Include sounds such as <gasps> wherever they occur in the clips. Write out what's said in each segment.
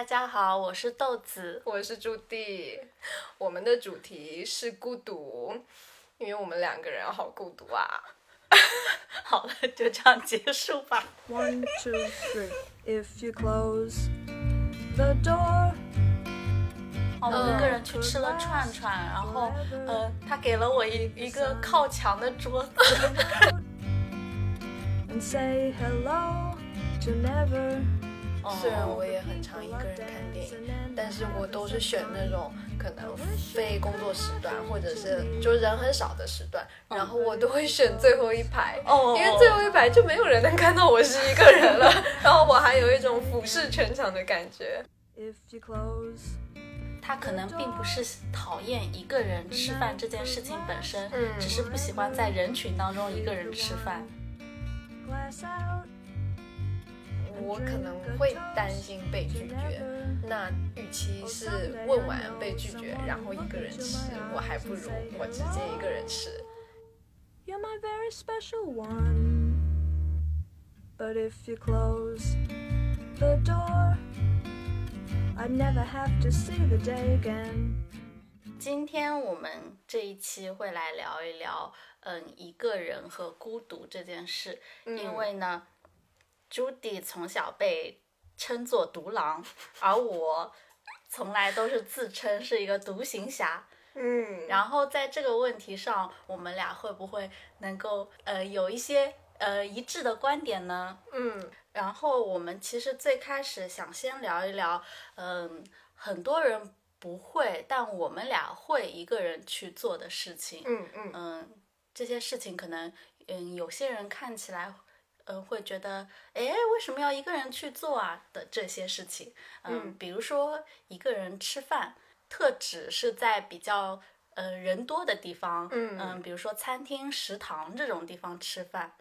大家好，我是豆子，我是朱棣。我们的主题是孤独，因为我们两个人好孤独啊。<laughs> 好了，就这样结束吧。One, two, three. If you close the door, 哦，我一个人去吃了串串，然后呃，他给了我一一个靠墙的桌子。<laughs> and say hello to never. 虽然我也很常一个人看电影，但是我都是选那种可能非工作时段，或者是就人很少的时段，然后我都会选最后一排，哦因为最后一排就没有人能看到我是一个人了，然后我还有一种俯视全场的感觉。If you close 他可能并不是讨厌一个人吃饭这件事情本身，嗯只是不喜欢在人群当中一个人吃饭。我可能会担心被拒绝，那与其是问完被拒绝，然后一个人吃，我还不如我直接一个人吃。you're my very special one. But if you close the door, I'd never have to see the day again. 今天我们这一期会来聊一聊，嗯，一个人和孤独这件事。因为呢，朱迪从小被称作独狼，而我从来都是自称是一个独行侠。嗯，然后在这个问题上，我们俩会不会能够呃有一些呃一致的观点呢？嗯然后我们其实最开始想先聊一聊，嗯，很多人不会，但我们俩会一个人去做的事情。嗯嗯嗯，这些事情可能，嗯，有些人看起来，嗯，会觉得，哎，为什么要一个人去做啊？的这些事情，嗯，嗯比如说一个人吃饭，特指是在比较呃人多的地方，嗯比如说餐厅、食堂这种地方吃饭。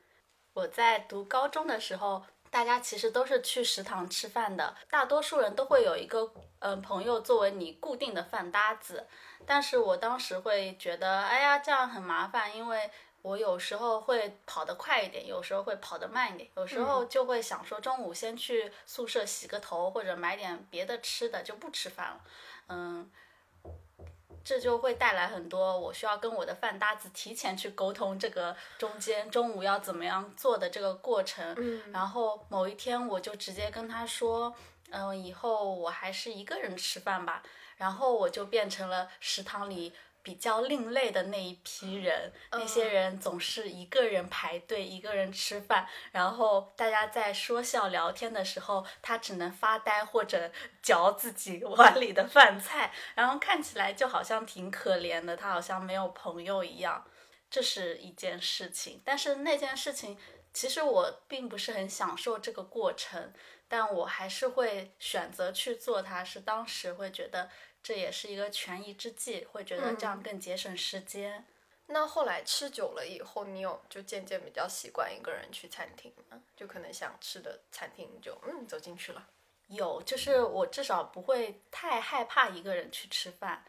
我在读高中的时候，大家其实都是去食堂吃饭的，大多数人都会有一个嗯、呃朋友作为你固定的饭搭子。但是我当时会觉得，哎呀，这样很麻烦，因为我有时候会跑得快一点，有时候会跑得慢一点，有时候就会想说中午先去宿舍洗个头，或者买点别的吃的，就不吃饭了。嗯，这就会带来很多我需要跟我的饭搭子提前去沟通这个中间中午要怎么样做的这个过程。嗯然后某一天我就直接跟他说，嗯、以后我还是一个人吃饭吧。然后我就变成了食堂里比较另类的那一批人，那些人总是一个人排队，一个人吃饭，然后大家在说笑聊天的时候，他只能发呆或者嚼自己碗里的饭菜，然后看起来就好像挺可怜的，他好像没有朋友一样。这是一件事情，但是那件事情其实我并不是很享受这个过程，但我还是会选择去做它，是当时会觉得这也是一个权宜之计，会觉得这样更节省时间。那后来吃久了以后，你有就渐渐比较习惯一个人去餐厅吗？就可能想吃的餐厅就嗯走进去了。有，就是我至少不会太害怕一个人去吃饭。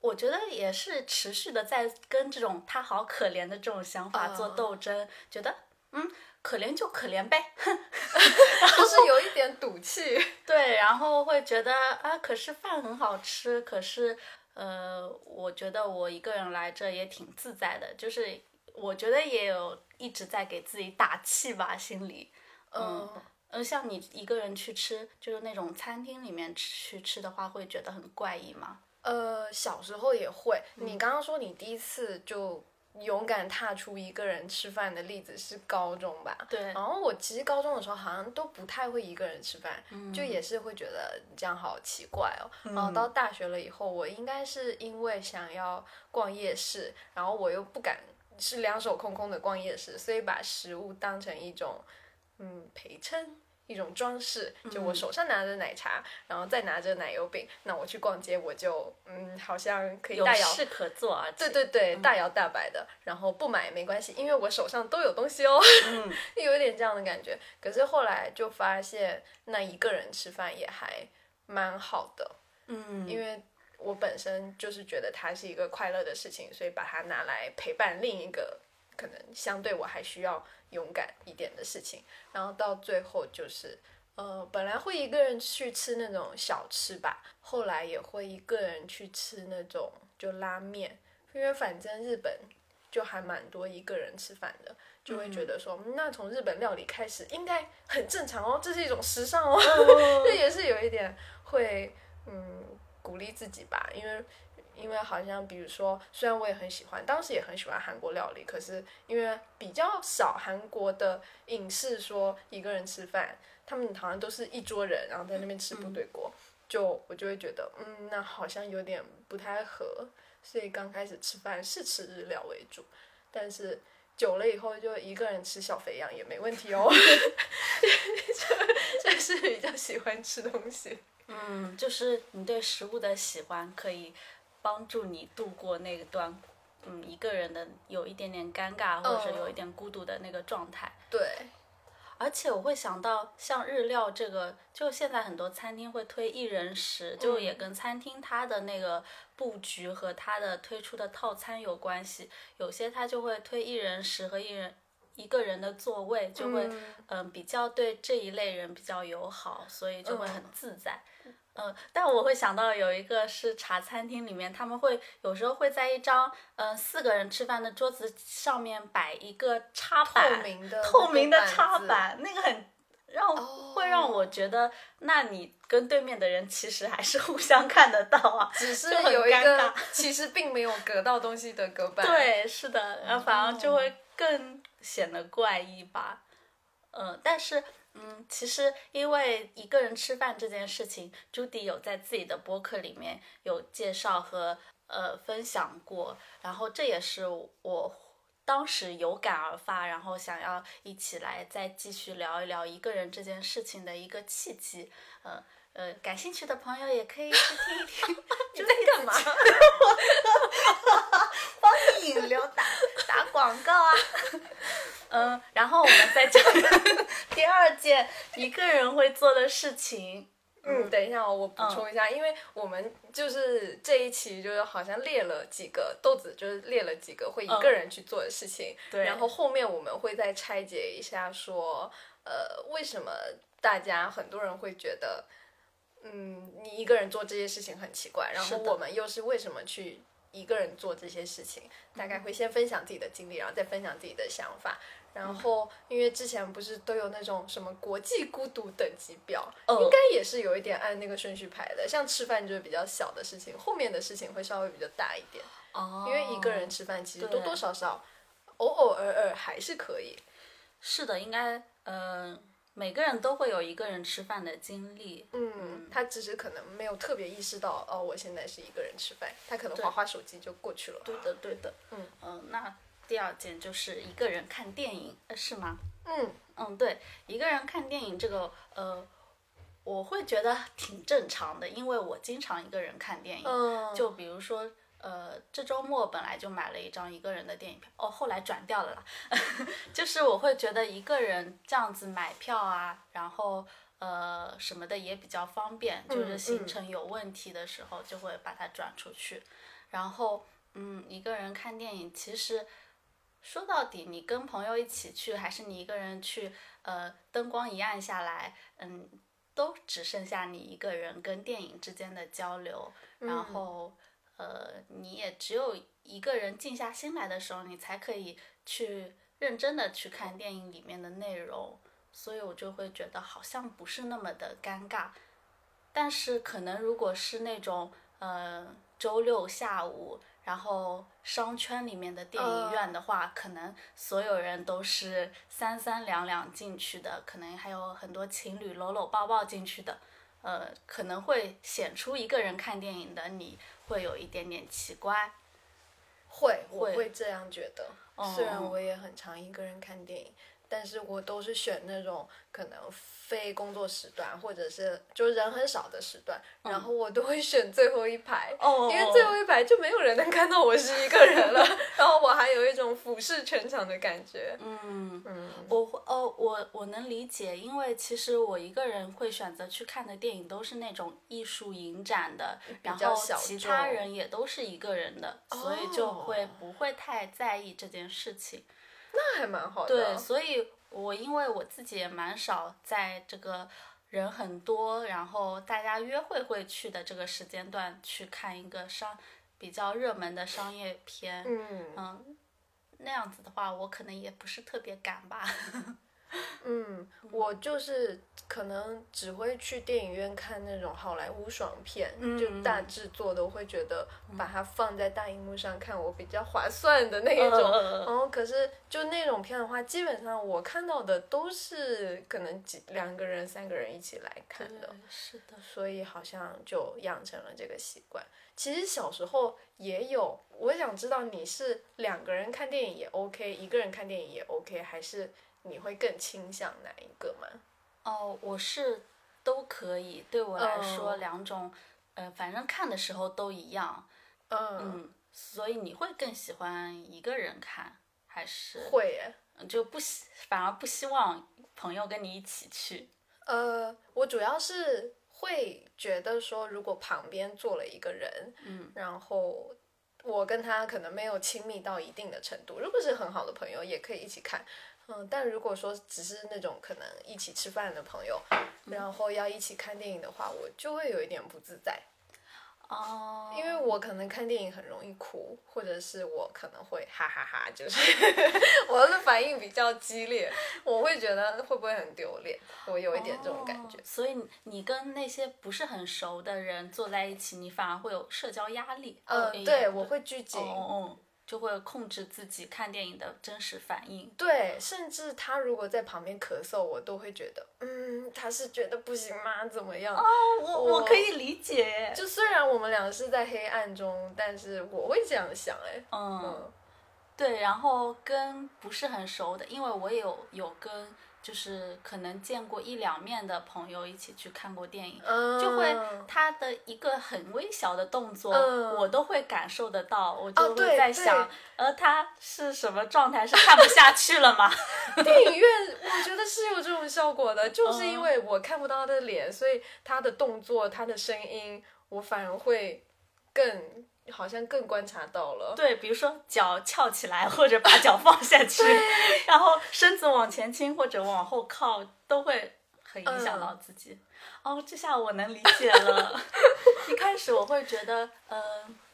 我觉得也是持续的在跟这种他好可怜的这种想法做哦斗争，觉得嗯，可怜就可怜呗，<laughs> 就是有一点赌气。<laughs> 对，然后会觉得啊，可是饭很好吃，可是呃，我觉得我一个人来这也挺自在的，就是我觉得也有一直在给自己打气吧，心里，嗯。嗯，呃，像你一个人去吃，就是那种餐厅里面去吃的话，会觉得很怪异吗？呃，小时候也会。你刚刚说你第一次就勇敢踏出一个人吃饭的例子是高中吧？对然后我其实高中的时候好像都不太会一个人吃饭，就也是会觉得这样好奇怪哦。然后到大学了以后，我应该是因为想要逛夜市，然后我又不敢是两手空空的逛夜市，所以把食物当成一种嗯陪衬。一种装饰，就我手上拿着奶茶，然后再拿着奶油饼，那我去逛街，我就嗯，好像可以有大摇事可做，啊对对对，大摇大摆的，然后不买没关系，因为我手上都有东西哦，嗯。<laughs> 有一点这样的感觉。可是后来就发现，那一个人吃饭也还蛮好的，嗯，因为我本身就是觉得它是一个快乐的事情，所以把它拿来陪伴另一个可能相对我还需要勇敢一点的事情，然后到最后就是呃，本来会一个人去吃那种小吃吧，后来也会一个人去吃那种就拉面，因为反正日本就还蛮多一个人吃饭的，就会觉得说，那从日本料理开始应该很正常哦，这是一种时尚哦，<laughs> 这也是有一点会嗯鼓励自己吧，因为。因为好像，比如说，虽然我也很喜欢，当时也很喜欢韩国料理，可是因为比较少韩国的影视说一个人吃饭，他们好像都是一桌人，然后在那边吃部队锅，就我就会觉得，嗯，那好像有点不太合，所以刚开始吃饭是吃日料为主，但是久了以后就一个人吃小肥羊也没问题哦，<laughs> 就就是比较喜欢吃东西，嗯，就是你对食物的喜欢可以。帮助你度过那段，嗯，一个人的有一点点尴尬或者是有一点孤独的那个状态。对，而且我会想到，像日料这个，就现在很多餐厅会推一人食，就也跟餐厅它的那个布局和它的推出的套餐有关系。有些它就会推一人食和一人一个人的座位，就会嗯比较对这一类人比较友好，所以就会很自在。嗯，但我会想到有一个是茶餐厅里面，他们会有时候会在一张嗯四个人吃饭的桌子上面摆一个插板，透明的透明的插板，那个很让会让我觉得，那你跟对面的人其实还是互相看得到啊，只是有一个其实并没有隔到东西的隔板。对，是的，然后反而就会更显得怪异吧。嗯，但是。嗯，其实因为一个人吃饭这件事情，朱迪有在自己的播客里面有介绍和呃分享过，然后这也是我当时有感而发，然后想要一起来再继续聊一聊一个人这件事情的一个契机。嗯呃，感兴趣的朋友也可以去听一听。<laughs> 你在干嘛？<laughs> 帮你引流打打广告啊。<laughs> 嗯，然后我们再讲第二件一个人会做的事情。嗯，等一下哦，我补充一下，因为我们就是这一期就是好像列了几个豆子，就是列了几个会一个人去做的事情。对。然后后面我们会再拆解一下，说呃，为什么大家很多人会觉得，嗯，你一个人做这些事情很奇怪，然后我们又是为什么去一个人做这些事情？大概会先分享自己的经历，然后再分享自己的想法。然后，因为之前不是都有那种什么国际孤独等级表，应该也是有一点按那个顺序排的。像吃饭就是比较小的事情，后面的事情会稍微比较大一点。哦。因为一个人吃饭，其实多多少少，偶偶尔尔还是可以。是的，应该，嗯，每个人都会有一个人吃饭的经历。嗯。他只是可能没有特别意识到，哦，我现在是一个人吃饭，他可能划划手机就过去了。对的，对的。嗯嗯，那。第二件就是一个人看电影，呃，是吗？嗯嗯，对，一个人看电影这个，呃，我会觉得挺正常的，因为我经常一个人看电影。嗯。就比如说，呃，这周末本来就买了一张一个人的电影票，哦，后来转掉了啦。<laughs> 就是我会觉得一个人这样子买票啊，然后呃什么的也比较方便，就是行程有问题的时候就会把它转出去。然后，嗯，一个人看电影其实。说到底，你跟朋友一起去，还是你一个人去？呃，灯光一暗下来，嗯，都只剩下你一个人跟电影之间的交流。然后，呃，你也只有一个人静下心来的时候，你才可以去认真的去看电影里面的内容。所以我就会觉得好像不是那么的尴尬。但是可能如果是那种，呃，周六下午。然后商圈里面的电影院的话，可能所有人都是三三两两进去的，可能还有很多情侣搂搂抱抱进去的，呃，可能会显出一个人看电影的你会有一点点奇怪。会，我会这样觉得。虽然我也很常一个人看电影，但是我都是选那种可能。非工作时段，或者是就人很少的时段，然后我都会选最后一排，因为最后一排就没有人能看到我是一个人了，<laughs> 然后我还有一种俯视全场的感觉。嗯嗯，我哦我我能理解，因为其实我一个人会选择去看的电影都是那种艺术影展的，然后其他人也都是一个人的，所以就会不会太在意这件事情。那还蛮好的。对，所以。我因为我自己也蛮少在这个人很多，然后大家约会会去的这个时间段去看一个商比较热门的商业片，嗯嗯，那样子的话，我可能也不是特别敢吧。<laughs> <laughs> 嗯，我就是可能只会去电影院看那种好莱坞爽片，就大制作的，我会觉得把它放在大荧幕上看我比较划算的那一种。然后可是就那种片的话，基本上我看到的都是可能几两个人、三个人一起来看的，是的，所以好像就养成了这个习惯。其实小时候也有，我想知道你是两个人看电影也 OK，一个人看电影也 OK，还是？你会更倾向哪一个吗？哦，我是都可以，对我来说两种，呃，反正看的时候都一样。嗯，所以你会更喜欢一个人看，还是会？就不希，反而不希望朋友跟你一起去。呃，我主要是会觉得说，如果旁边坐了一个人，嗯，然后我跟他可能没有亲密到一定的程度，如果是很好的朋友，也可以一起看。嗯，但如果说只是那种可能一起吃饭的朋友，然后要一起看电影的话，我就会有一点不自在。哦。因为我可能看电影很容易哭，或者是我可能会哈哈哈，就是 <laughs> 我的反应比较激烈，我会觉得会不会很丢脸？我有一点这种感觉。所以你跟那些不是很熟的人坐在一起，你反而会有社交压力。嗯，对，我会拘谨。哦。就会控制自己看电影的真实反应。对，甚至他如果在旁边咳嗽，我都会觉得，嗯，他是觉得不行吗？怎么样？哦，我我可以理解。就虽然我们两个是在黑暗中，但是我会这样想，哎，嗯，对。然后跟不是很熟的，因为我有有跟。就是可能见过一两面的朋友一起去看过电影，就会他的一个很微小的动作，我都会感受得到，我就会在想，呃，他是什么状态？是看不下去了吗？<laughs> 电影院我觉得是有这种效果的，就是因为我看不到他的脸，所以他的动作、他的声音，我反而会更。好像更观察到了，对，比如说脚翘起来或者把脚放下去，<laughs> 然后身子往前倾或者往后靠，都会很影响到自己。哦，这下我能理解了。<laughs> 一开始我会觉得，嗯，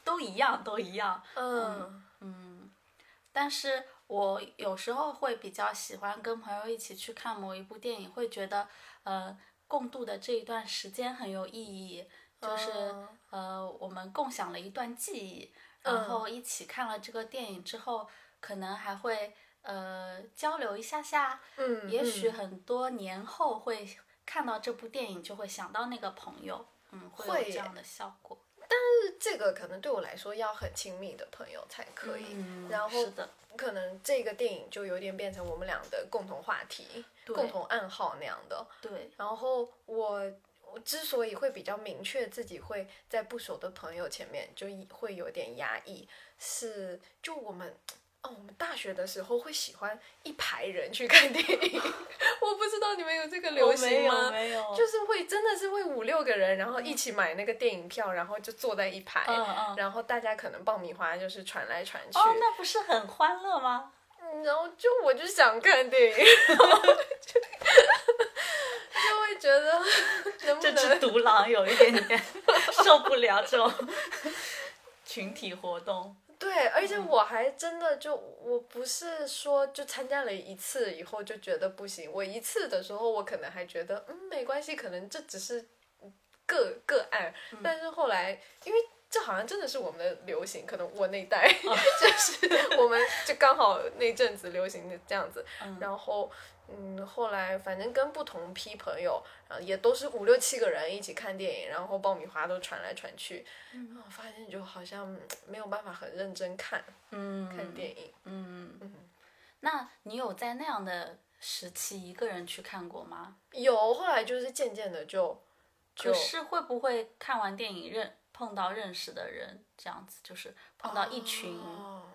都一样，都一样。嗯嗯，但是我有时候会比较喜欢跟朋友一起去看某一部电影，会觉得，呃，共度的这一段时间很有意义。就是呃，我们共享了一段记忆，然后一起看了这个电影之后，可能还会呃交流一下下。嗯，也许很多年后会看到这部电影，就会想到那个朋友。嗯，会有这样的效果。但是这个可能对我来说要很亲密的朋友才可以。嗯，然后可能这个电影就有点变成我们俩的共同话题、共同暗号那样的。对。然后我。我之所以会比较明确自己会在不熟的朋友前面就会有点压抑，是就我们哦，我们大学的时候会喜欢一排人去看电影，<laughs> 我不知道你们有这个流行吗？没有，就是会真的是会五六个人，然后一起买那个电影票，然后就坐在一排，然后大家可能爆米花就是传来传去，哦，那不是很欢乐吗？嗯，然后就我就想看电影。就会觉得这只独狼有一点点受不了这种群体活动。对，而且我还真的就我不是说就参加了一次以后就觉得不行。我一次的时候，我可能还觉得嗯没关系，可能这只是个个案。但是后来，因为这好像真的是我们的流行，可能我那代 <laughs> 就是我们就刚好那阵子流行的这样子，然后。嗯，后来反正跟不同批朋友，啊，也都是五六七个人一起看电影，然后爆米花都传来传去，嗯，发现就好像没有办法很认真看，嗯，看电影，嗯嗯。那你有在那样的时期一个人去看过吗？有，后来就是渐渐的就，可是会不会看完电影认碰到认识的人，这样子就是碰到一群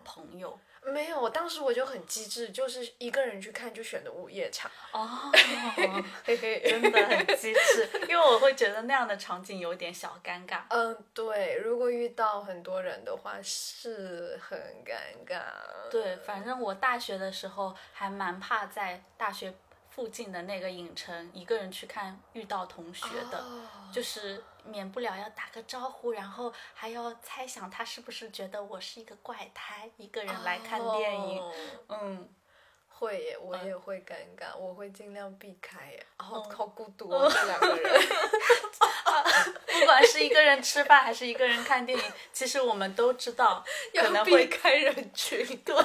朋友。没有，我当时我就很机智，就是一个人去看，就选的午夜场。哦，<laughs> 嘿嘿，真的很机智，因为我会觉得那样的场景有点小尴尬。嗯，对，如果遇到很多人的话是很尴尬。对，反正我大学的时候还蛮怕在大学附近的那个影城一个人去看遇到同学的，哦就是免不了要打个招呼，然后还要猜想他是不是觉得我是一个怪胎，一个人来看电影。哦嗯，会耶，我嗯也会尴尬，我会尽量避开耶。好嗯好孤独哦，这两个人。<laughs> 不管是一个人吃饭还是一个人看电影，其实我们都知道可要避能会开人群，对，<laughs> 不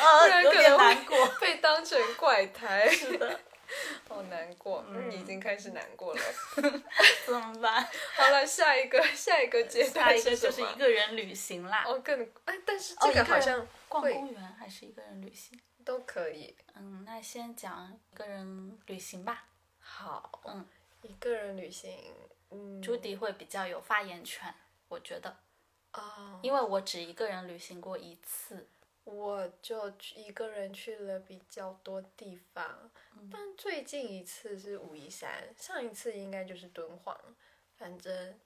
呃，有点难过。被当成怪胎，是的，<laughs> 好难过。嗯，已经开始难过了。<laughs> 怎么办？<laughs> 好了，下一个下一个阶下段一个就是一个人旅行啦，哦，更哎，但是哦这个好像会逛公园还是一个人旅行？都可以。嗯，那先讲一个人旅行吧。好，嗯，一个人旅行，嗯，朱迪会比较有发言权，我觉得，哦，因为我只一个人旅行过一次。我就去一个人去了比较多地方，嗯但最近一次是武夷山，上一次应该就是敦煌，反正。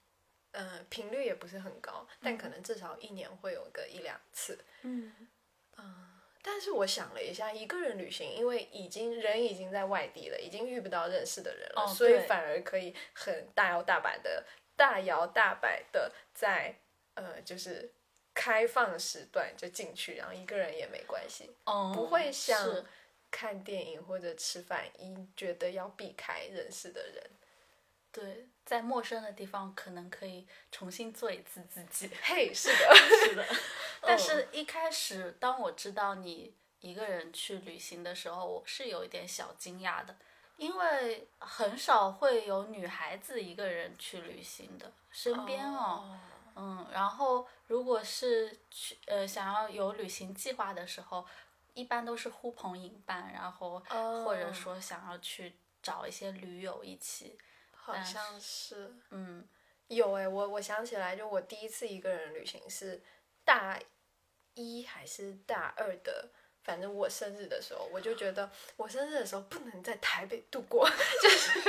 呃，频率也不是很高，但可能至少一年会有个一两次。嗯但是我想了一下，一个人旅行，因为已经人已经在外地了，已经遇不到认识的人了，哦所以反而可以很大摇大摆的、大摇大摆的在呃，就是开放时段就进去，然后一个人也没关系，哦，不会像看电影或者吃饭，一觉得要避开认识的人。对，在陌生的地方可能可以重新做一次自己。嘿，是的，<laughs> 是的，但是一开始当我知道你一个人去旅行的时候，我是有一点小惊讶的，因为很少会有女孩子一个人去旅行的，身边哦，嗯，然后如果是去呃想要有旅行计划的时候，一般都是呼朋引伴，然后哦或者说想要去找一些驴友一起，好像是。嗯有哎、我我想起来，就我第一次一个人旅行是大一还是大二的，反正我生日的时候，我就觉得我生日的时候不能在台北度过，<laughs> 就是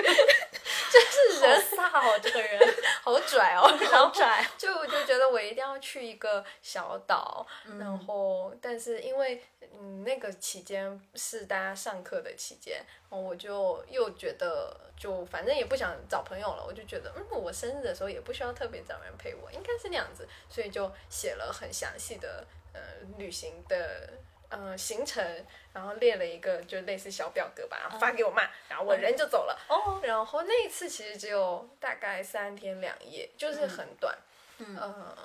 人飒哦，这个人。<laughs> 好拽哦，<laughs> 好拽，就我就觉得我一定要去一个小岛，然后但是因为嗯那个期间是大家上课的期间，我就又觉得就反正也不想找朋友了，我就觉得嗯我生日的时候也不需要特别找人陪我，应该是那样子，所以就写了很详细的呃旅行的。呃，行程，然后列了一个就类似小表格吧，然后发给我妈，然后我人就走了。哦，然后那一次其实只有大概三天两夜，就是很短，嗯。呃，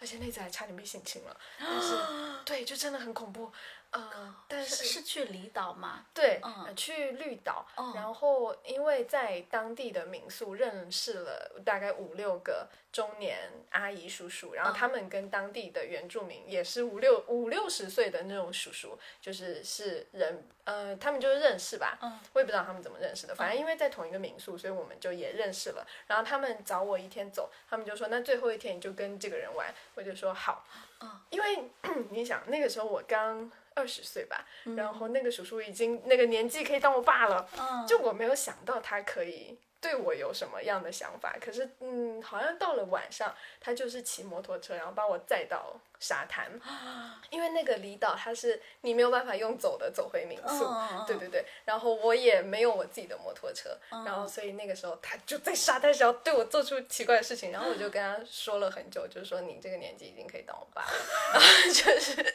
而且那次还差点被性侵了，但是 <gasps> 对，就真的很恐怖，呃，但是是去离岛吗？对、嗯。呃去绿岛，哦然后因为在当地的民宿认识了大概五六个中年阿姨叔叔，然后他们跟当地的原住民也是五六五六十岁的那种叔叔，就是是人呃，他们就是认识吧，嗯。我也不知道他们怎么认识的，反正因为在同一个民宿，所以我们就也认识了。然后他们找我一天走，他们就说那最后一天你就跟这个人玩，我就说好，嗯。因为 <clears throat> 你想那个时候我刚二十岁吧，嗯然后那个叔叔已经那个年纪可以当我爸了，嗯，就我没有想到他可以对我有什么样的想法。可是嗯，好像到了晚上，他就是骑摩托车，然后把我载到沙滩，<gasps> 因为那个离岛它是你没有办法用走的走回民宿，对对对。然后我也没有我自己的摩托车，嗯然后所以那个时候他就在沙滩上对我做出奇怪的事情，然后我就跟他说了很久，就是说你这个年纪已经可以当我爸了，然 <laughs> 后就是。<laughs>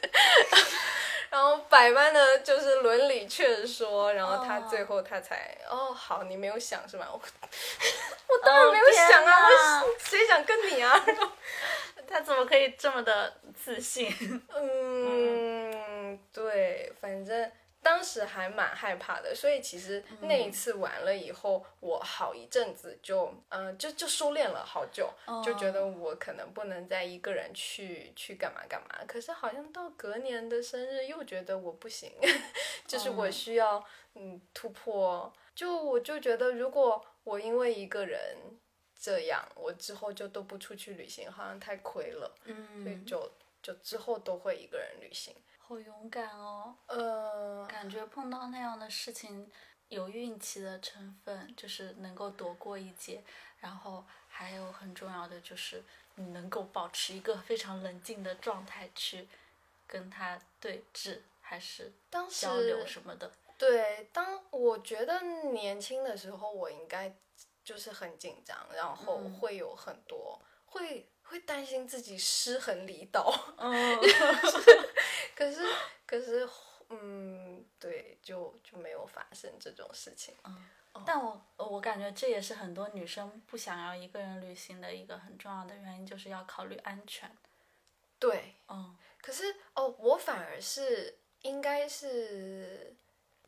然后百般的就是伦理劝说，然后他哦最后他才哦好，你没有想是吧？我我当然没有想啊，我谁想跟你啊？<laughs> 他怎么可以这么的自信？<laughs> 嗯，对，反正当时还蛮害怕的，所以其实那一次完了以后，我好一阵子就嗯、呃就就收敛了好久，就觉得我可能不能再一个人去去干嘛干嘛。可是好像到隔年的生日又觉得我不行，<laughs> 就是我需要嗯突破。就我就觉得，如果我因为一个人这样，我之后就都不出去旅行，好像太亏了。嗯所以嗯，就就之后都会一个人旅行。好勇敢哦，呃，感觉碰到那样的事情有运气的成分，就是能够躲过一劫，然后还有很重要的就是你能够保持一个非常冷静的状态去跟他对峙，还是当时交流什么的。对，当我觉得年轻的时候，我应该就是很紧张，然后嗯会有很多、会会担心自己失衡离岛。嗯，<laughs> <laughs> 可是可是，嗯，对，就就没有发生这种事情。嗯但我我感觉这也是很多女生不想要一个人旅行的一个很重要的原因，就是要考虑安全。对，嗯可是哦，我反而是应该是，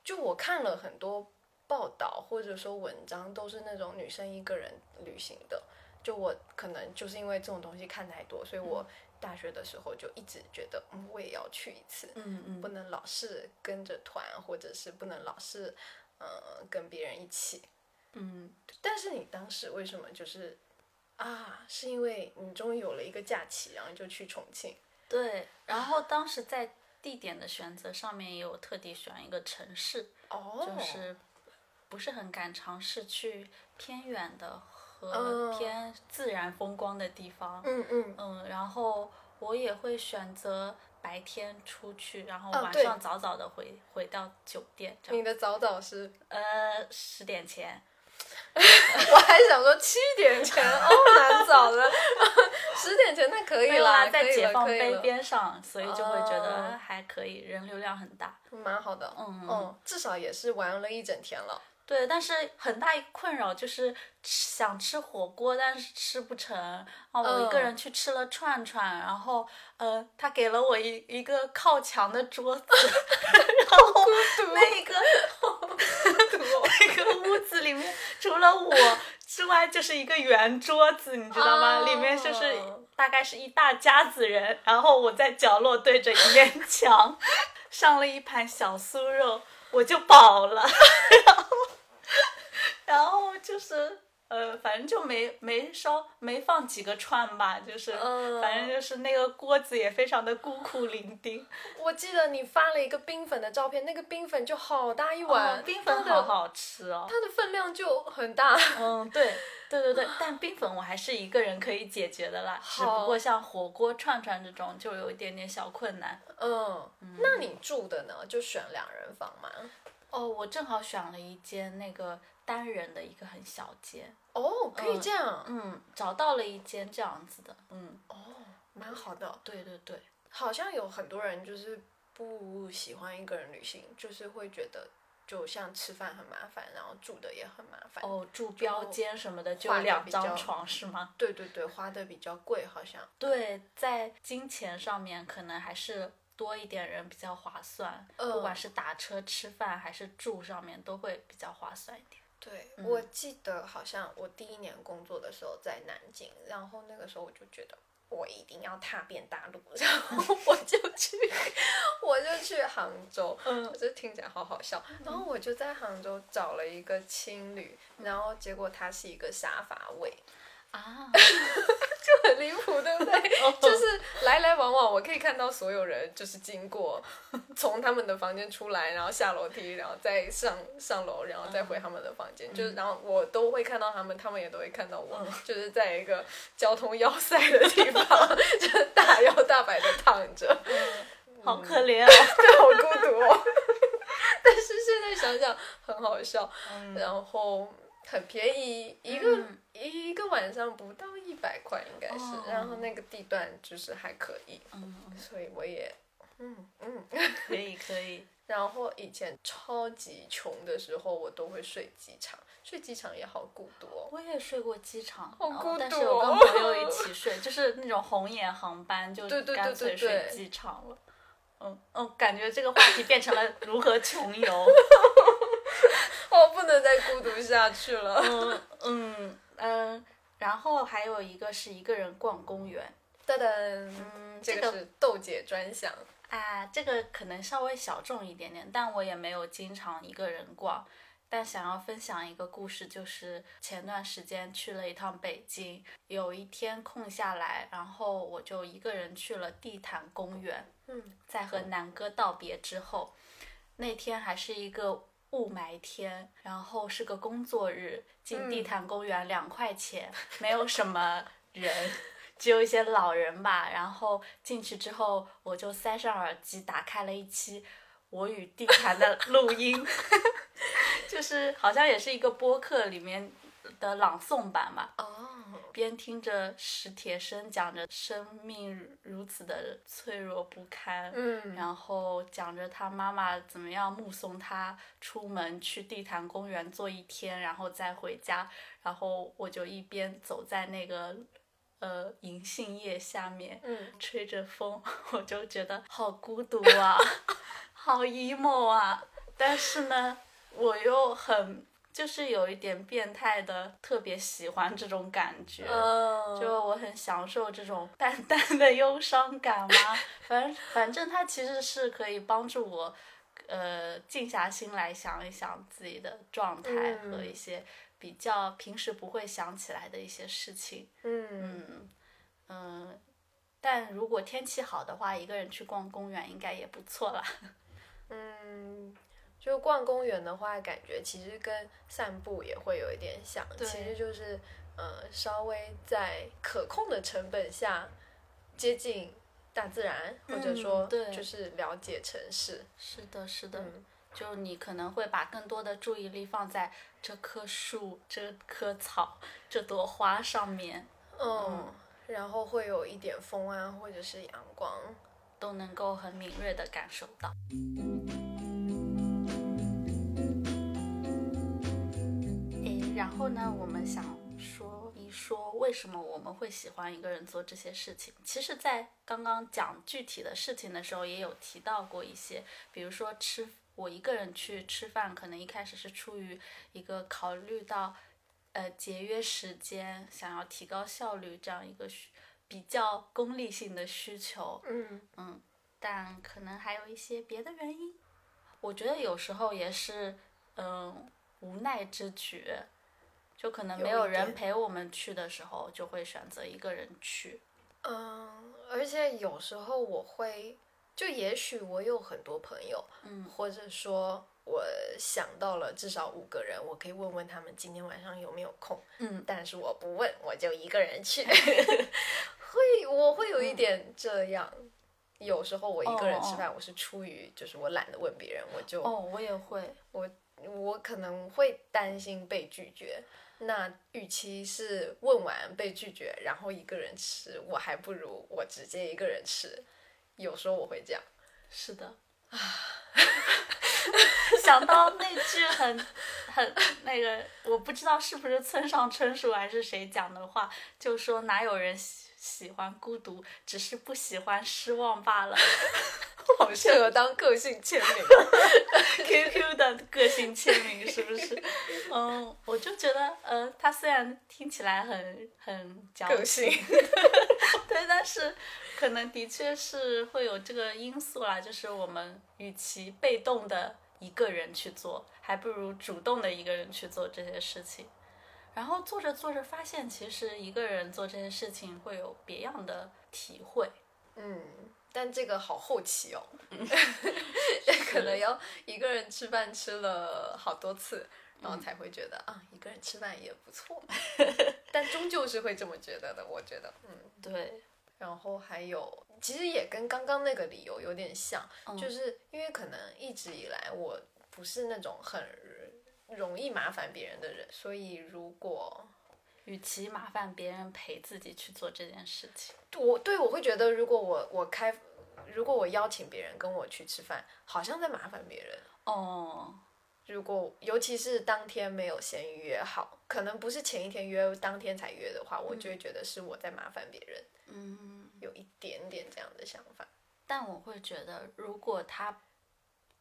就我看了很多报道或者说文章，都是那种女生一个人旅行的。就我可能就是因为这种东西看太多，所以我大学的时候就一直觉得，嗯，我也要去一次，嗯嗯不能老是跟着团，或者是不能老是呃跟别人一起。嗯，但是你当时为什么就是啊？是因为你终于有了一个假期，然后就去重庆。对。然后当时在地点的选择上面也有特地选一个城市，哦就是不是很敢尝试去偏远的和嗯偏自然风光的地方。嗯嗯嗯，然后我也会选择白天出去，然后晚上早早的回回到酒店，你的早早是，呃，十点前。<laughs> 我还想说七点前哦，蛮早的，<laughs> 十点前那可以啦，在解放碑边上，所以就会觉得还可以，人流量很大。蛮好的，嗯嗯，至少也是玩了一整天了。对，但是很大一个困扰就是吃想吃火锅，但是吃不成。哦，我一个嗯人去吃了串串，然后呃，他给了我一一个靠墙的桌子，然后那个 <laughs> 那个屋子里面除了我之外就是一个圆桌子，你知道吗？里面就是哦大概是一大家子人，然后我在角落对着一面墙，上了一盘小酥肉，我就饱了。然 <laughs> 后就是呃，反正就没没烧没放几个串吧，就是、嗯反正就是那个锅子也非常的孤苦伶仃。<laughs> 我记得你发了一个冰粉的照片，那个冰粉就好大一碗，哦冰粉好好吃哦。它的分量就很大。嗯，<laughs> 对对对对，但冰粉我还是一个人可以解决的啦，只不过像火锅串串这种就有一点点小困难。嗯，那你住的呢？就选两人房吗？哦，我正好选了一间那个单人的一个很小间，哦，可以这样，嗯，找到了一间这样子的，嗯，哦，蛮好的。对对对，好像有很多人就是不喜欢一个人旅行，就是会觉得就像吃饭很麻烦，然后住的也很麻烦。哦，住标间什么的就两张床是吗？对对对，花的比较贵，好像。对，在金钱上面可能还是多一点人比较划算，嗯。不管是打车、吃饭还是住上面都会比较划算一点。对，我记得好像我第一年工作的时候在南京，然后那个时候我就觉得我一定要踏遍大陆，<laughs> 然后我就去，<laughs> 我就去杭州，嗯。我这听起来好好笑。然后我就在杭州找了一个青旅，然后结果它是一个沙发位，啊，<laughs> 就很离谱，对不对？<laughs> 就是来来往往，我可以看到所有人就是经过，从他们的房间出来，然后下楼梯，然后再上上楼，然后再回他们的房间，就是然后我都会看到他们，他们也都会看到我，<laughs> 就是在一个交通要塞的地方，就是大摇大摆的躺着，好可怜啊！对，好孤独哦。但是现在想想很好笑，嗯。然后很便宜，一个、一个晚上不到一百块应该是，哦然后那个地段就是还可以，嗯，所以我也，嗯嗯。可以可以。<laughs> 然后以前超级穷的时候，我都会睡机场，睡机场也好孤独哦。我也睡过机场，好孤独但是我哦跟朋友一起睡，就是那种红眼航班，就 <laughs> 对对对干脆对对睡机场了。嗯嗯，感觉这个话题变成了如何穷游。<laughs> 我不能再孤独下去了。嗯嗯嗯，然后还有一个是一个人逛公园。噔噔，嗯，这个这个是豆姐专享。啊，这个可能稍微小众一点点，但我也没有经常一个人逛。但想要分享一个故事，就是前段时间去了一趟北京，有一天空下来，然后我就一个人去了地坛公园。嗯，在和南哥道别之后，那天还是一个雾霾天，然后是个工作日，进地坛公园两块钱，没有什么人。只有一些老人吧，然后进去之后，我就塞上耳机，打开了一期我与地坛的录音，<laughs> 就是好像也是一个播客里面的朗诵版吧。哦，边听着史铁生讲着生命如此的脆弱不堪，嗯。然后讲着他妈妈怎么样目送他出门去地坛公园坐一天，然后再回家，然后我就一边走在那个呃银杏叶下面，嗯。吹着风，<laughs> 我就觉得好孤独啊，<laughs> 好 emo 啊。但是呢，我又很就是有一点变态的，特别喜欢这种感觉。嗯，就我很享受这种淡 <laughs> 淡的忧伤感嘛，反正反正它其实是可以帮助我，呃，静下心来想一想自己的状态嗯和一些比较平时不会想起来的一些事情。嗯嗯嗯，但如果天气好的话，一个人去逛公园应该也不错啦。<laughs> 嗯，就逛公园的话，感觉其实跟散步也会有一点像，其实就是呃，稍微在可控的成本下接近大自然，或者嗯说对就是了解城市。是的，是的。嗯就你可能会把更多的注意力放在这棵树、这棵草、这朵花上面，嗯，然后会有一点风啊，或者是阳光。都能够很敏锐的感受到。后呢，我们想说一说为什么我们会喜欢一个人做这些事情。其实，在刚刚讲具体的事情的时候，也有提到过一些，比如说吃，我一个人去吃饭，可能一开始是出于一个考虑到，呃，节约时间，想要提高效率这样一个需比较功利性的需求。嗯但可能还有一些别的原因。我觉得有时候也是，嗯，无奈之举，就可能没有人陪我们去的时候，就会选择一个人去。嗯，而且有时候我会，就也许我有很多朋友，嗯或者说我想到了至少五个人，我可以问问他们今天晚上有没有空。嗯但是我不问，我就一个人去，<laughs> 会我会有一点这样。有时候我一个人吃饭，我是出于就是我懒得问别人，我就、哦，我也会。我我可能会担心被拒绝。那与其是问完被拒绝，然后一个人吃，我还不如我直接一个人吃。有时候我会这样。是的。<laughs> 想到那句很很那个，我不知道是不是村上春树还是谁讲的话，就说哪有人喜喜欢孤独，只是不喜欢失望罢了。<laughs> 好适合当个性签名。<laughs> QQ 的个性签名是不是？嗯，我就觉得，呃，他虽然听起来很很矫个情，性。<laughs> 对，但是可能的确是会有这个因素啦，就是我们与其被动的一个人去做，还不如主动的一个人去做这些事情。然后做着做着发现，其实一个人做这些事情会有别样的体会。嗯，但这个好后期哦，<laughs> 可能要一个人吃饭吃了好多次，然后才会觉得、啊，一个人吃饭也不错。<laughs> 但终究是会这么觉得的，我觉得，嗯。对，然后还有，其实也跟刚刚那个理由有点像，嗯。就是因为可能一直以来我不是那种很容易麻烦别人的人，所以如果与其麻烦别人陪自己去做这件事情，我对我会觉得，如果我我开，如果我邀请别人跟我去吃饭，好像在麻烦别人。哦，如果尤其是当天没有先约好，可能不是前一天约，当天才约的话，我就会觉得是我在麻烦别人，嗯。有一点点这样的想法。但我会觉得，如果他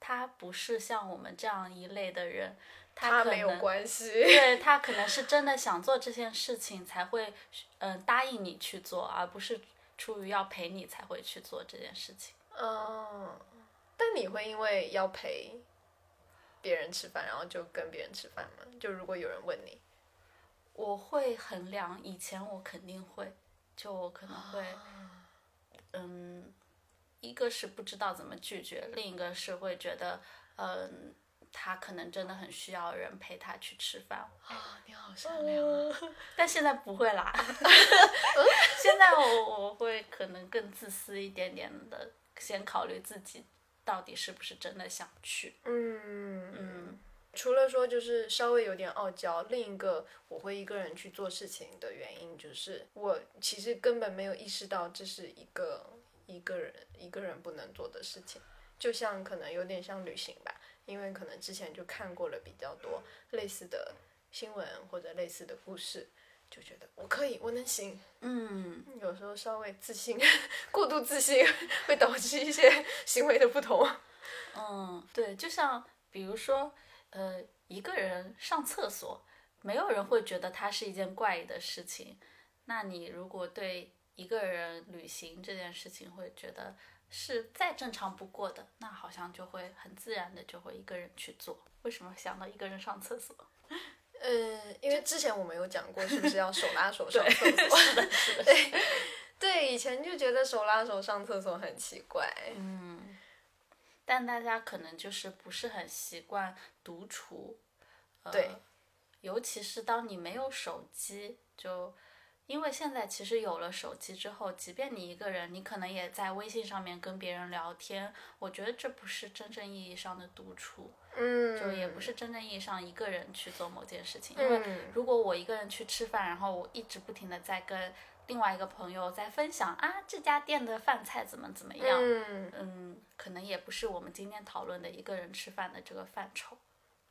他不是像我们这样一类的人，可他没有关系。对他可能是真的想做这件事情，才会嗯、呃答应你去做，而不是出于要陪你才会去做这件事情。嗯，但你会因为要陪别人吃饭，然后就跟别人吃饭吗？就如果有人问你，我会衡量，以前我肯定会，就我可能会，嗯，一个是不知道怎么拒绝，另一个是会觉得，嗯，他可能真的很需要人陪他去吃饭。啊，你好善良啊！<laughs> 但现在不会啦，<laughs> 现在我我会可能更自私一点点的，先考虑自己到底是不是真的想去。嗯嗯除了说就是稍微有点傲娇，另一个我会一个人去做事情的原因就是我其实根本没有意识到这是一个一个人一个人不能做的事情，就像可能有点像旅行吧，因为可能之前就看过了比较多类似的新闻或者类似的故事，就觉得我可以，我能行。嗯，有时候稍微自信 <laughs> 过度自信会导致一些行为的不同。<laughs> 嗯，对，就像比如说，呃，一个人上厕所，没有人会觉得它是一件怪异的事情。那你如果对一个人旅行这件事情会觉得是再正常不过的，那好像就会很自然的就会一个人去做。为什么想到一个人上厕所？嗯，因为之前我们有讲过，是不是要手拉手 <laughs> 上厕所？是的，是的，<laughs> 对对，以前就觉得手拉手上厕所很奇怪。嗯，但大家可能就是不是很习惯独处，呃、对，尤其是当你没有手机，就因为现在其实有了手机之后，即便你一个人，你可能也在微信上面跟别人聊天，我觉得这不是真正意义上的独处，嗯，就也不是真正意义上一个人去做某件事情，因为嗯。如果我一个人去吃饭，然后我一直不停的在跟另外一个朋友在分享啊这家店的饭菜怎么怎么样，嗯，嗯，可能也不是我们今天讨论的一个人吃饭的这个范畴。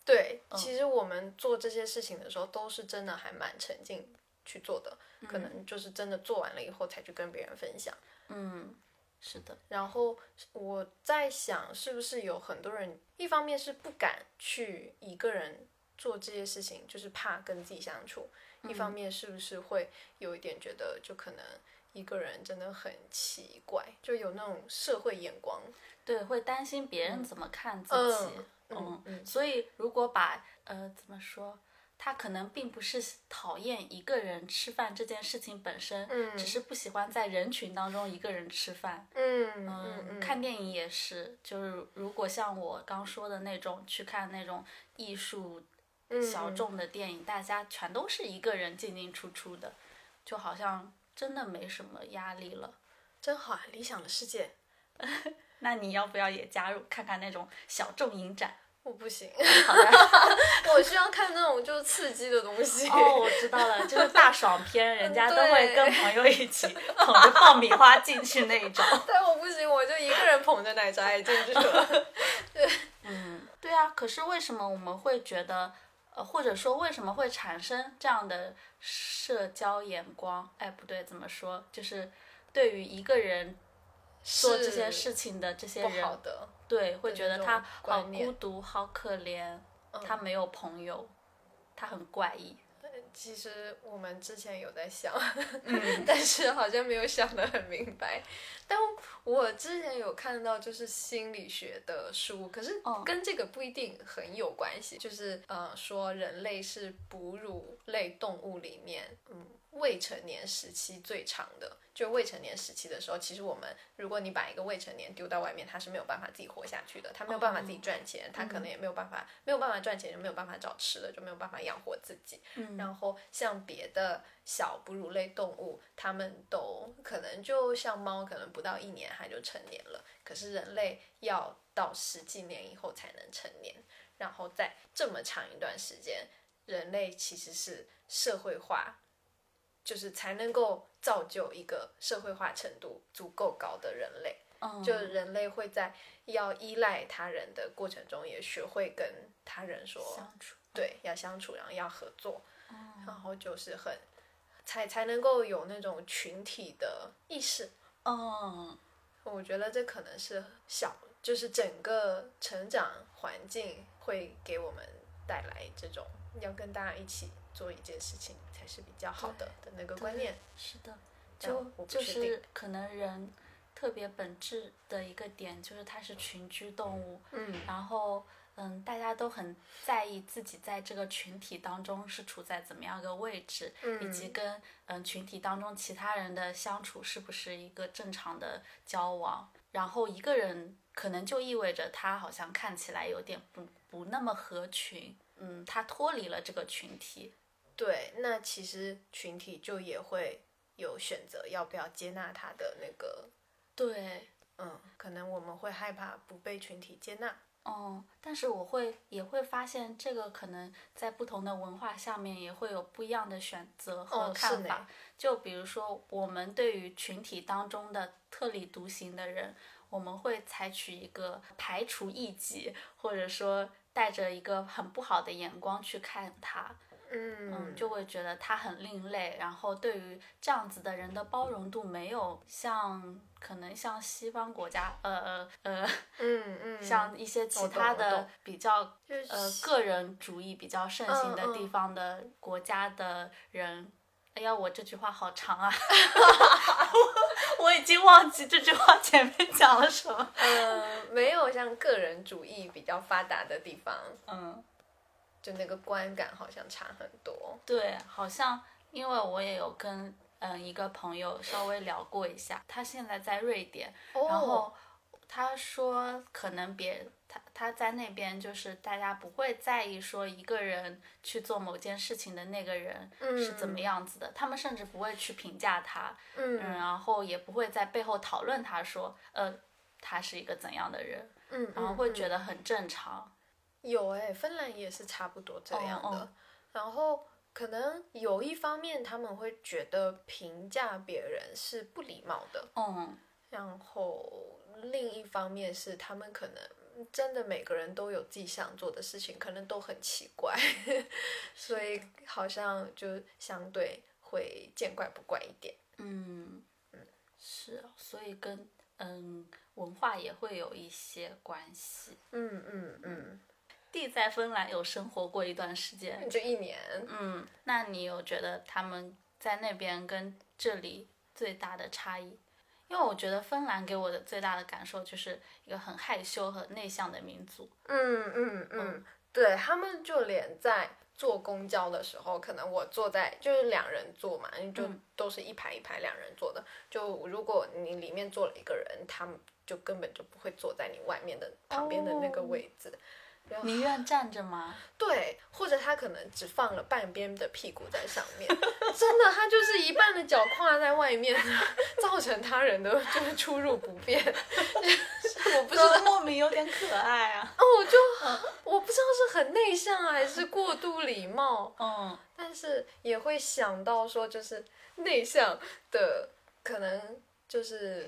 对，其实我们做这些事情的时候，都是真的还蛮沉浸去做的，可能就是真的做完了以后才去跟别人分享。嗯，是的，然后我在想，是不是有很多人，一方面是不敢去一个人做这些事情，就是怕跟自己相处；一方面是不是会有一点觉得，就可能一个人真的很奇怪，就有那种社会眼光。对，会担心别人怎么看自己。嗯嗯嗯所以如果把呃怎么说，他可能并不是讨厌一个人吃饭这件事情本身，嗯只是不喜欢在人群当中一个人吃饭。嗯嗯，看电影也是，就是如果像我刚说的那种去看那种艺术嗯小众的电影，大家全都是一个人进进出出的，就好像真的没什么压力了。真好啊，理想的世界。<laughs> 那你要不要也加入看看那种小众影展？我不行，<laughs> 好的。<laughs> 我需要看那种就是刺激的东西。哦，我知道了，就是大爽片，<laughs> 人家都会跟朋友一起捧着爆米花进去那一种。但我不行，我就一个人捧着奶茶也进去了。嗯，对啊。可是为什么我们会觉得，呃，或者说为什么会产生这样的社交眼光？哎，不对，怎么说？就是对于一个人做这些事情的这些不好人，的，对，会觉得他好孤独、好可怜，他没有朋友，他很怪异。其实我们之前有在想，<laughs> 但是好像没有想得很明白。但我之前有看到就是心理学的书，可是哦跟这个不一定很有关系。就是呃，说人类是哺乳类动物里面，嗯，未成年时期最长的。就未成年时期的时候，其实我们如果你把一个未成年丢到外面，他是没有办法自己活下去的，他没有办法自己赚钱，他可能也没有办法没有办法赚钱，就没有办法找吃的，就没有办法养活自己。然后像别的小哺乳类动物，它们都可能就像猫，可能不到一年它就成年了。可是人类要到十几年以后才能成年，然后在这么长一段时间，人类其实是社会化，就是才能够造就一个社会化程度足够高的人类。嗯，就人类会在要依赖他人的过程中，也学会跟他人说相处。对，要相处，然后要合作，然后就是很才才能够有那种群体的意识。嗯，我觉得这可能是小，就是整个成长环境会给我们带来这种要跟大家一起做一件事情才是比较好的的那个观念。是的，就就是可能人特别本质的一个点，就是它是群居动物。嗯然后，嗯，大家都很在意自己在这个群体当中是处在怎么样个位置，以及跟嗯群体当中其他人的相处是不是一个正常的交往。然后一个人可能就意味着他好像看起来有点不不那么合群，嗯，他脱离了这个群体。对，那其实群体就也会有选择要不要接纳他的那个，对，嗯，可能我们会害怕不被群体接纳。哦，但是我会也会发现，这个可能在不同的文化下面也会有不一样的选择和看法。就比如说，我们对于群体当中的特立独行的人，我们会采取一个排除异己，或者说带着一个很不好的眼光去看他。嗯嗯，就会觉得他很另类，然后对于这样子的人的包容度没有像可能像西方国家，呃呃呃，嗯嗯，像一些其他的比较呃个人主义比较盛行的嗯地方的国家的人。哎呀，我这句话好长啊！<laughs> 我已经忘记这句话前面讲了什么。呃，没有像个人主义比较发达的地方，嗯，就那个观感好像差很多。对，好像因为我也有跟嗯一个朋友稍微聊过一下，他现在在瑞典，然哦后他说可能别他他在那边就是大家不会在意说一个人去做某件事情的那个人是怎么样子的，他们甚至不会去评价他，嗯嗯，然后也不会在背后讨论他说呃他是一个怎样的人，嗯，然后会嗯觉得很正常。有哎、芬兰也是差不多这样的。哦哦然后可能有一方面他们会觉得评价别人是不礼貌的，嗯然后另一方面是他们可能真的每个人都有自己想做的事情，可能都很奇怪，<laughs> 所以好像就相对会见怪不怪一点。嗯嗯是啊，所以跟嗯文化也会有一些关系。嗯嗯嗯，弟在芬兰有生活过一段时间，就一年。嗯，那你有觉得他们在那边跟这里最大的差异？因为我觉得芬兰给我的最大的感受就是一个很害羞和内向的民族。嗯嗯嗯，对他们就连在坐公交的时候，可能我坐在就是两人坐嘛，就嗯都是一排一排两人坐的。就如果你里面坐了一个人，他们就根本就不会坐在你外面的旁边的那个哦位置。宁愿站着吗？<laughs> 对，或者他可能只放了半边的屁股在上面，<laughs> 真的，他就是一半的脚跨在外面，<laughs> 造成他人的就是出入不便。我不知道，莫名有点可爱啊。哦，我就我不知道是很内向啊还是过度礼貌，嗯但是也会想到说，就是内向的可能就是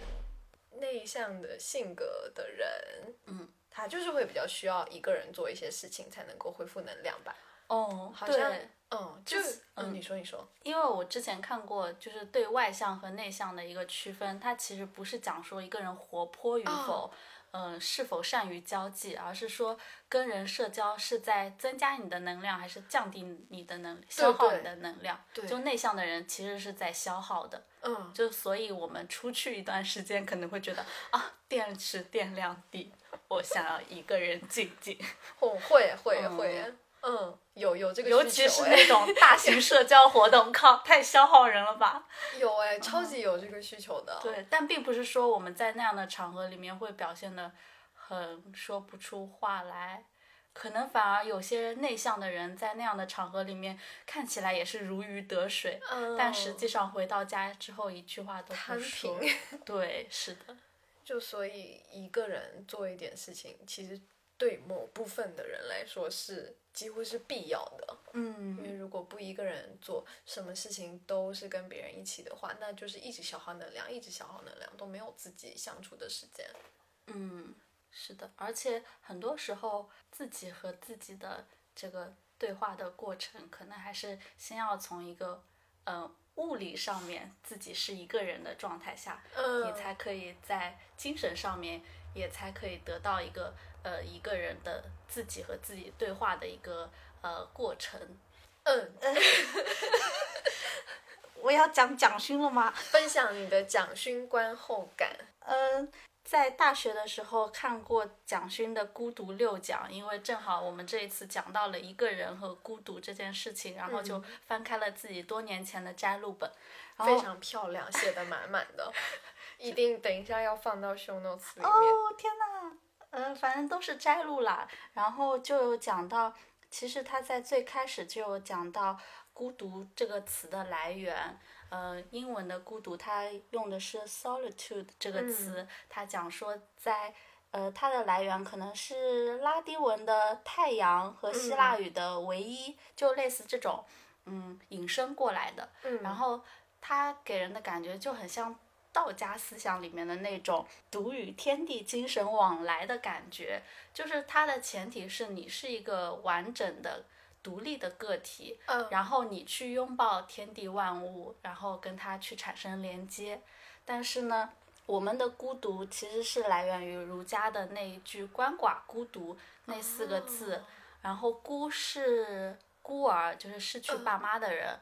内向的性格的人，嗯，他就是会比较需要一个人做一些事情才能够恢复能量吧。哦，好像，嗯，就就是嗯，嗯你说你说，因为我之前看过，就是对外向和内向的一个区分，它其实不是讲说一个人活泼与否，嗯、是否善于交际，而是说跟人社交是在增加你的能量，还是降低你的能消耗你的能量。对就内向的人其实是在消耗的，嗯，就所以我们出去一段时间可能会觉得啊，电池电量低，<laughs> 我想要一个人静静。<laughs> 会会会嗯会，嗯，有有这个尤其是那种大型 <laughs> 社交活动，靠，太消耗人了吧？有哎，超级有这个需求的。对，但并不是说我们在那样的场合里面会表现的很说不出话来，可能反而有些内向的人在那样的场合里面看起来也是如鱼得水，嗯，但实际上回到家之后一句话都不说。对，是的，就所以一个人做一点事情，其实对某部分的人来说是几乎是必要的。嗯因为嗯，如果不一个人做，什么事情都是跟别人一起的话，那就是一直消耗能量，一直消耗能量，都没有自己相处的时间。嗯，是的，而且很多时候自己和自己的这个对话的过程，可能还是先要从一个呃物理上面自己是一个人的状态下，嗯你才可以在精神上面也才可以得到一个呃一个人的自己和自己对话的一个呃过程。嗯，<laughs> 我要讲蒋勋了吗？分享你的蒋勋观后感。嗯，在大学的时候看过蒋勋的《孤独六讲》，因为正好我们这一次讲到了一个人和孤独这件事情，然后就翻开了自己多年前的摘录本，非常漂亮，写的满满的，<laughs> 一定等一下要放到 show notes 里面。哦天呐，呃，反正都是摘录啦，然后就有讲到，其实他在最开始就有讲到孤独这个词的来源，呃，英文的孤独，它用的是 solitude 这个词，它讲说在，呃，它的来源可能是拉丁文的太阳和希腊语的唯一，就类似这种，嗯，引申过来的。然后它给人的感觉就很像道家思想里面的那种独与天地精神往来的感觉，就是它的前提是你是一个完整的。独立的个体，然后你去拥抱天地万物，然后跟它去产生连接。但是呢，我们的孤独其实是来源于儒家的那一句“鳏寡孤独”那四个字。然后“孤”是孤儿，就是失去爸妈的人；“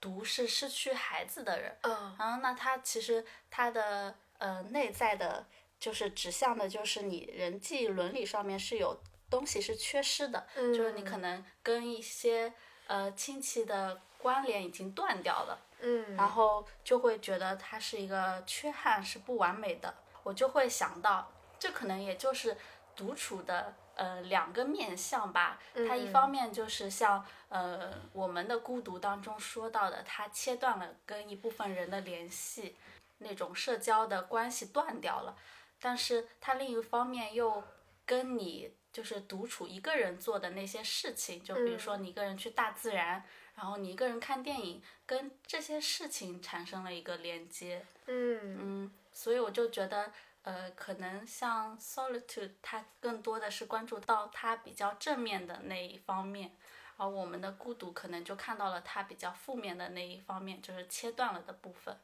独”是失去孩子的人。然后那他其实他的呃内在的，就是指向的就是你人际伦理上面是有。东西是缺失的，就是你可能跟一些呃亲戚的关联已经断掉了，嗯，然后就会觉得它是一个缺憾，是不完美的。我就会想到，这可能也就是独处的呃两个面相吧。它一方面就是像呃我们的孤独当中说到的，它切断了跟一部分人的联系，那种社交的关系断掉了。但是它另一方面又跟你。就是独处一个人做的那些事情，就比如说你一个人去大自然，然后你一个人看电影，跟这些事情产生了一个连接。嗯嗯，所以我就觉得，呃，可能像 solitude，它更多的是关注到它比较正面的那一方面，而我们的孤独可能就看到了它比较负面的那一方面，就是切断了的部分。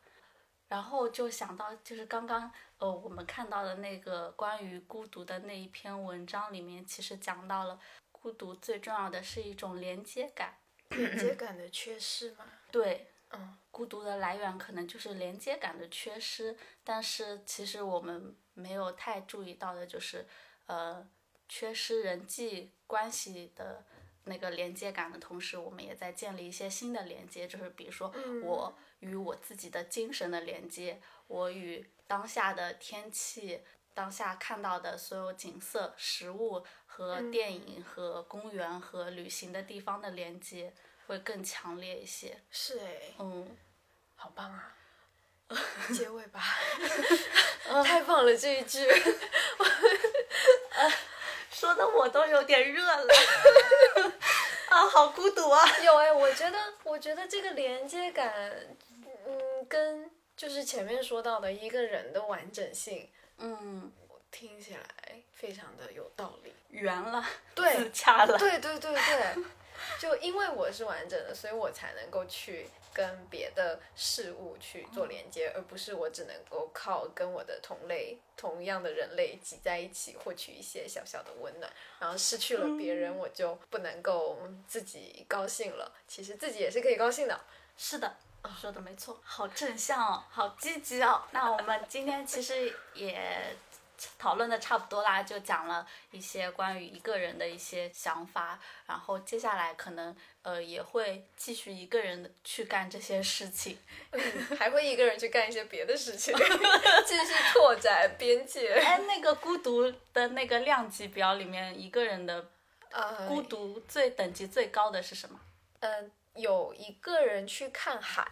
然后就想到，就是刚刚呃我们看到的那个关于孤独的那一篇文章里面，其实讲到了孤独最重要的是一种连接感，<clears throat> 连接感的缺失吗？对，嗯，孤独的来源可能就是连接感的缺失，但是其实我们没有太注意到的就是，呃，缺失人际关系的。那个连接感的同时，我们也在建立一些新的连接，就是比如说我与我自己的精神的连接，我与当下的天气、当下看到的所有景色、食物和电影和公园和旅行的地方的连接会更强烈一些。是哎，嗯，好棒啊！<laughs> 结尾吧，<laughs> 太棒了这一句。<laughs> 说的我都有点热了，啊，好孤独啊！有哎，我觉得，我觉得这个连接感，嗯，跟就是前面说到的一个人的完整性，嗯，听起来非常的有道理，圆了，对，自洽了，对对对对，就因为我是完整的，所以我才能够去。跟别的事物去做连接，而不是我只能够靠跟我的同类、同样的人类挤在一起，获取一些小小的温暖，然后失去了别人，我就不能够自己高兴了。其实自己也是可以高兴的。是的，说的没错，好正向哦，好积极哦。那我们今天其实也。讨论的差不多啦，就讲了一些关于一个人的一些想法，然后接下来可能呃也会继续一个人去干这些事情，还会一个人去干一些别的事情，<laughs> 继续拓展边界。哎，那个孤独的那个量级表里面，一个人的呃孤独最等级最高的是什么？嗯，有一个人去看海。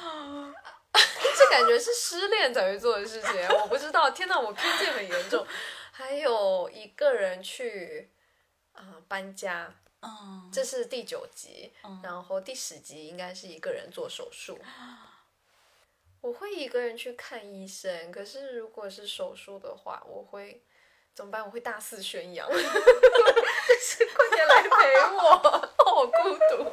<gasps> 这感觉是失恋才会做的事情，我不知道。天呐，我偏见很严重。还有一个人去，啊，搬家。嗯，这是第九集。然后第十集应该是一个人做手术。我会一个人去看医生，可是如果是手术的话，我会怎么办？我会大肆宣扬，就 <laughs> <laughs> 是快点来陪我，好孤独。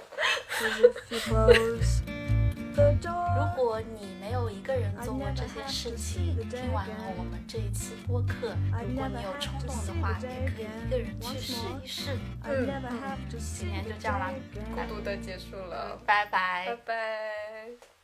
如果你没有一个人做过这些事情，听完了我们这一期播客，如果你有冲动的话，也可以一个人去试一试。嗯，今天就这样啦，孤独的结束了，拜拜，拜拜。